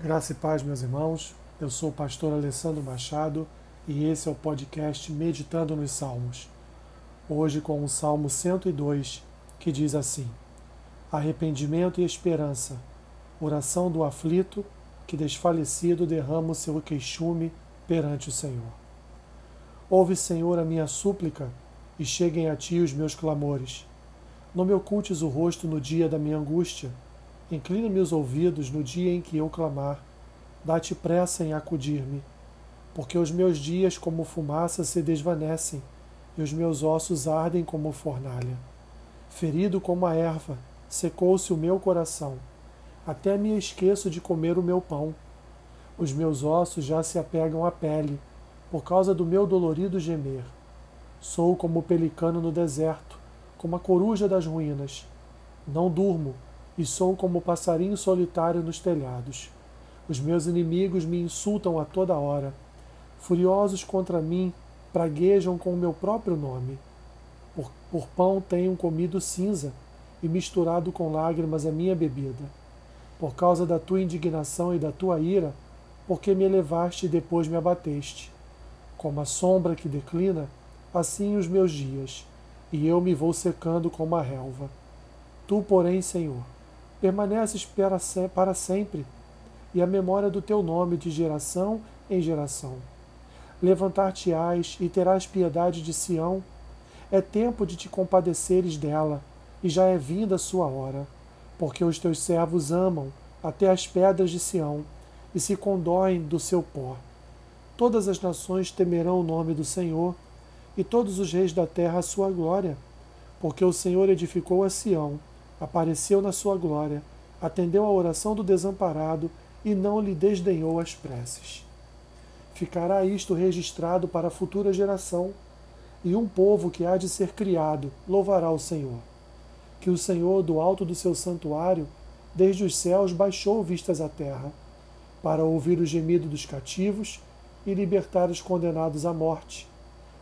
Graça e paz, meus irmãos. Eu sou o pastor Alessandro Machado e esse é o podcast Meditando nos Salmos. Hoje com o Salmo 102, que diz assim: Arrependimento e esperança, oração do aflito que desfalecido derrama o seu queixume perante o Senhor. Ouve, Senhor, a minha súplica e cheguem a ti os meus clamores. Não me ocultes o rosto no dia da minha angústia Inclina-me os ouvidos no dia em que eu clamar. Dá-te pressa em acudir-me, porque os meus dias como fumaça se desvanecem e os meus ossos ardem como fornalha. Ferido como a erva, secou-se o meu coração. Até me esqueço de comer o meu pão. Os meus ossos já se apegam à pele, por causa do meu dolorido gemer. Sou como o pelicano no deserto, como a coruja das ruínas. Não durmo, e sou como passarinho solitário nos telhados. Os meus inimigos me insultam a toda hora. Furiosos contra mim, praguejam com o meu próprio nome. Por, por pão tenho comido cinza e misturado com lágrimas a minha bebida. Por causa da tua indignação e da tua ira, porque me elevaste e depois me abateste. Como a sombra que declina, assim os meus dias, e eu me vou secando como a relva. Tu, porém, Senhor, permaneces para sempre, e a memória do teu nome de geração em geração. Levantar-te-ás e terás piedade de Sião. É tempo de te compadeceres dela, e já é vinda a sua hora, porque os teus servos amam até as pedras de Sião e se condoem do seu pó. Todas as nações temerão o nome do Senhor, e todos os reis da terra a sua glória, porque o Senhor edificou a Sião apareceu na sua glória, atendeu à oração do desamparado e não lhe desdenhou as preces. Ficará isto registrado para a futura geração, e um povo que há de ser criado louvará o Senhor. Que o Senhor, do alto do seu santuário, desde os céus baixou vistas à terra, para ouvir o gemido dos cativos e libertar os condenados à morte,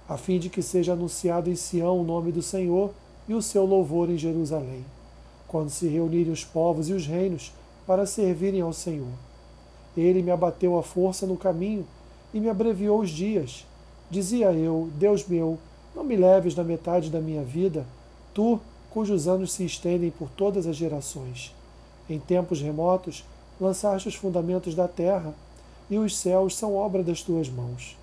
a fim de que seja anunciado em Sião o nome do Senhor e o seu louvor em Jerusalém quando se reunirem os povos e os reinos para servirem ao Senhor. Ele me abateu a força no caminho e me abreviou os dias. Dizia eu, Deus meu, não me leves na metade da minha vida, tu, cujos anos se estendem por todas as gerações. Em tempos remotos, lançaste os fundamentos da terra, e os céus são obra das tuas mãos.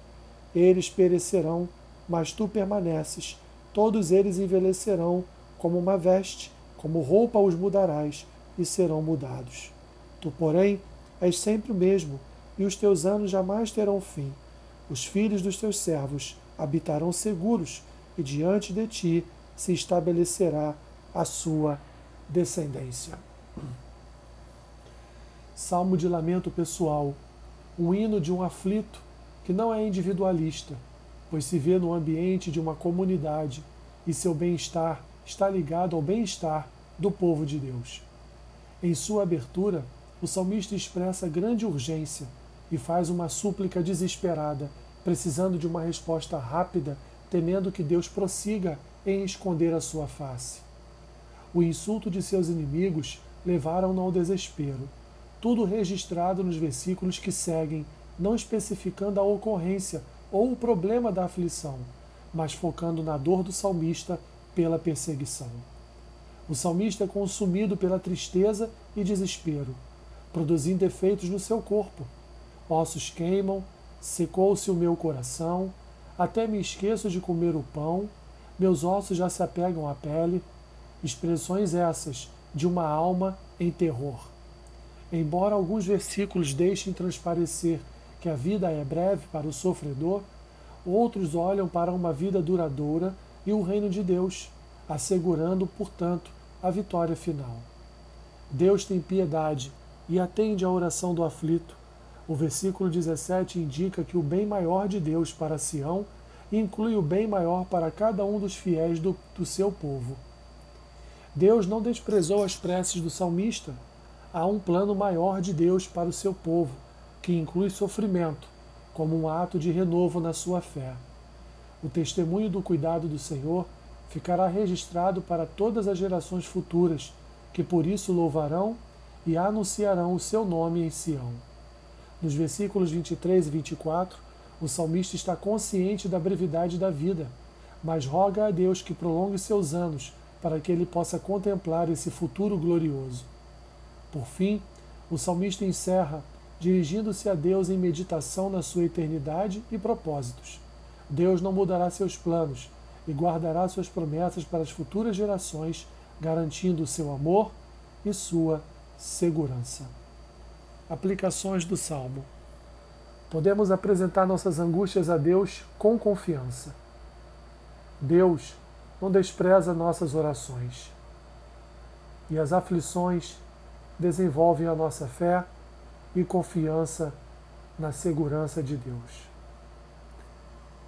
Eles perecerão, mas tu permaneces, todos eles envelhecerão como uma veste, como roupa os mudarás e serão mudados. Tu, porém, és sempre o mesmo, e os teus anos jamais terão fim. Os filhos dos teus servos habitarão seguros, e diante de ti se estabelecerá a sua descendência. Salmo de lamento pessoal, um hino de um aflito que não é individualista, pois se vê no ambiente de uma comunidade e seu bem-estar está ligado ao bem-estar do povo de Deus. Em sua abertura, o salmista expressa grande urgência e faz uma súplica desesperada, precisando de uma resposta rápida, temendo que Deus prossiga em esconder a sua face. O insulto de seus inimigos levaram-no ao desespero. Tudo registrado nos versículos que seguem, não especificando a ocorrência ou o problema da aflição, mas focando na dor do salmista pela perseguição. O salmista é consumido pela tristeza e desespero, produzindo efeitos no seu corpo. Ossos queimam, secou-se o meu coração, até me esqueço de comer o pão, meus ossos já se apegam à pele. Expressões essas de uma alma em terror. Embora alguns versículos deixem transparecer que a vida é breve para o sofredor, outros olham para uma vida duradoura e o reino de Deus, assegurando, portanto, a vitória final. Deus tem piedade e atende à oração do aflito. O versículo 17 indica que o bem maior de Deus para Sião inclui o bem maior para cada um dos fiéis do, do seu povo. Deus não desprezou as preces do salmista. Há um plano maior de Deus para o seu povo, que inclui sofrimento, como um ato de renovo na sua fé. O testemunho do cuidado do Senhor ficará registrado para todas as gerações futuras, que por isso louvarão e anunciarão o seu nome em Sião. Nos versículos 23 e 24, o salmista está consciente da brevidade da vida, mas roga a Deus que prolongue seus anos para que ele possa contemplar esse futuro glorioso. Por fim, o salmista encerra dirigindo-se a Deus em meditação na sua eternidade e propósitos. Deus não mudará seus planos e guardará suas promessas para as futuras gerações, garantindo seu amor e sua segurança. Aplicações do Salmo. Podemos apresentar nossas angústias a Deus com confiança. Deus não despreza nossas orações. E as aflições desenvolvem a nossa fé e confiança na segurança de Deus.